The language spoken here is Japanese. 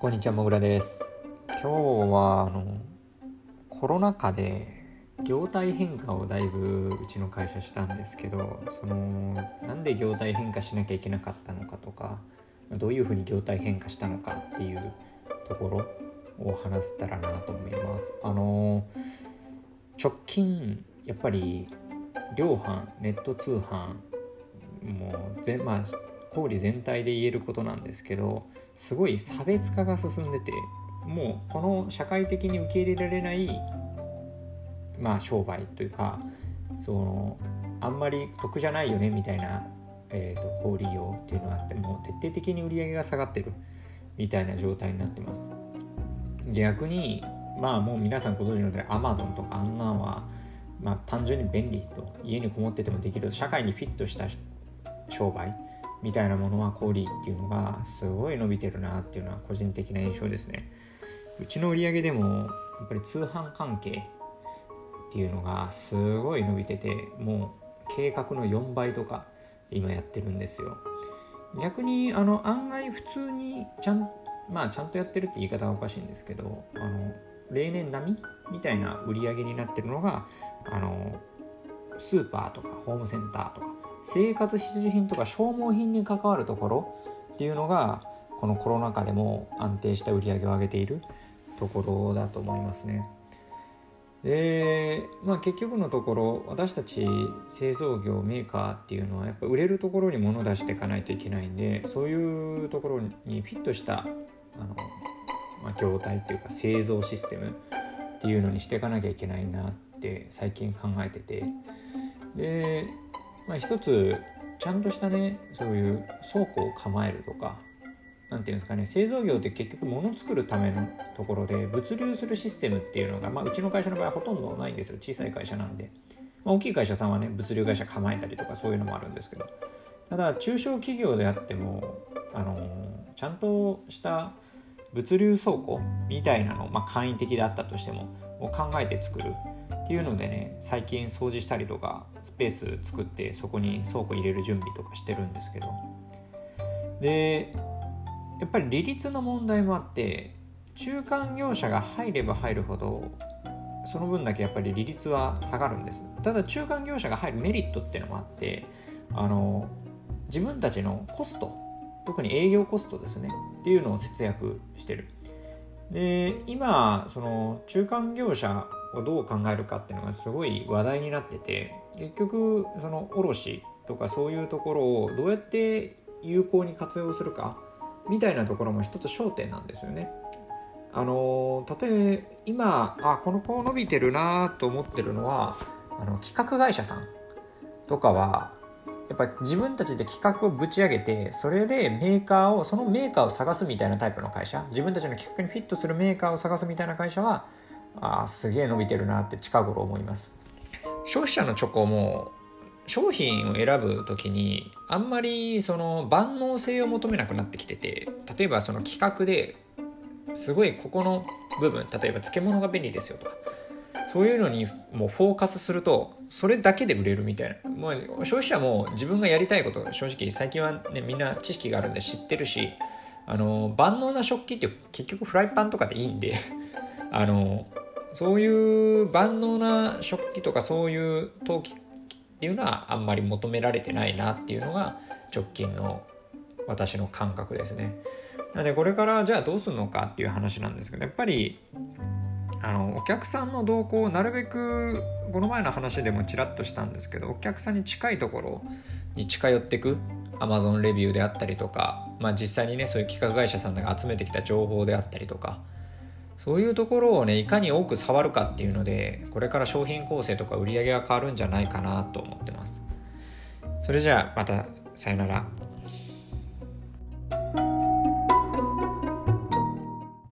こんにちはもぐらです。今日はあのコロナ禍で業態変化をだいぶうちの会社したんですけどそのなんで業態変化しなきゃいけなかったのかとかどういうふうに業態変化したのかっていうところを話せたらなと思います。あの直近やっぱり量販ネット通販もう全まあ小売全体で言えることなんですけどすごい差別化が進んでてもうこの社会的に受け入れられないまあ商売というかそのあんまり得じゃないよねみたいな、えーと、小売業っていうのがあってもう徹底的に売り上げが下がってるみたいな状態になってます。逆にまあもう皆さんご存知の通り Amazon とかあんなんはまあ単純に便利と家にこもっててもできる社会にフィットした商売みたいなものは小売っていうのがすごい伸びてるなっていうのは個人的な印象ですね。うちの売り上げでもやっぱり通販関係っていうのがすごい伸びててもう計画の4倍とか今やってるんですよ。逆にあの案外普通にちゃんまあちゃんとやってるって言い方はおかしいんですけどあの例年並みみたいな売り上げになってるのがあのスーパーとかホームセンターとか生活必需品とか消耗品に関わるところっていうのがこのコロナ禍でも安定した売り上げを上げているところだと思いますね。で、まあ、結局のところ私たち製造業メーカーっていうのはやっぱ売れるところに物を出していかないといけないんでそういうところにフィットしたあの、まあ、業態っていうか製造システムっていうのにしていかなきゃいけないなって最近考えててでまあ、一つちゃんとしたねそういう倉庫を構えるとか何ていうんですかね製造業って結局物作るためのところで物流するシステムっていうのが、まあ、うちの会社の場合はほとんどないんですよ。小さい会社なんで、まあ、大きい会社さんはね物流会社構えたりとかそういうのもあるんですけど。ただ中小企業であってもあのちゃんとした物流倉庫みたいなの、まあ、簡易的であったとしてもを考えて作る。っていうのでね最近掃除したりとかスペース作ってそこに倉庫入れる準備とかしてるんですけど。でやっぱり利率の問題もあって中間業者が入れば入るほどその分だけやっぱり利率は下がるんです。ただ中間業者が入るメリットっていうのもあってあの自分たちのコスト特に営業コストですねっていうのを節約してる。で今その中間業者をどう考えるかっていうのがすごい話題になってて結局その卸とかそういうところをどうやって有効に活用するかみたいなところも一つ焦点なんですよね。あの例え今あこの子伸びてるなと思ってるのはあの企画会社さんとかはやっぱ自分たちで企画をぶち上げてそれでメーカーをそのメーカーを探すみたいなタイプの会社自分たちの企画にフィットするメーカーを探すみたいな会社はあすげえ伸びてるなって近頃思います。消費者のチョコも商品を選ぶ時にあんまりその万能性を求めなくなってきてて例えばその企画ですごいここの部分例えば漬物が便利ですよとかそういうのにもうフォーカスするとそれだけで売れるみたいな。もう消費者も自分がやりたいこと正直最近はねみんな知識があるんで知ってるしあの万能な食器って結局フライパンとかでいいんであのそういう万能な食器とかそういう陶器っていうのはあんまり求められてないなっていうのが直近の私の感覚ですね。なのでこれからじゃあどうするのかっていう話なんですけどやっぱりあのお客さんの動向をなるべくこの前の話でもちらっとしたんですけどお客さんに近いところに近寄ってく Amazon レビューであったりとか、まあ、実際にねそういう企画会社さんが集めてきた情報であったりとかそういうところをねいかに多く触るかっていうのでこれから商品構成とか売り上げが変わるんじゃないかなと思ってます。それじゃあまたさよなら。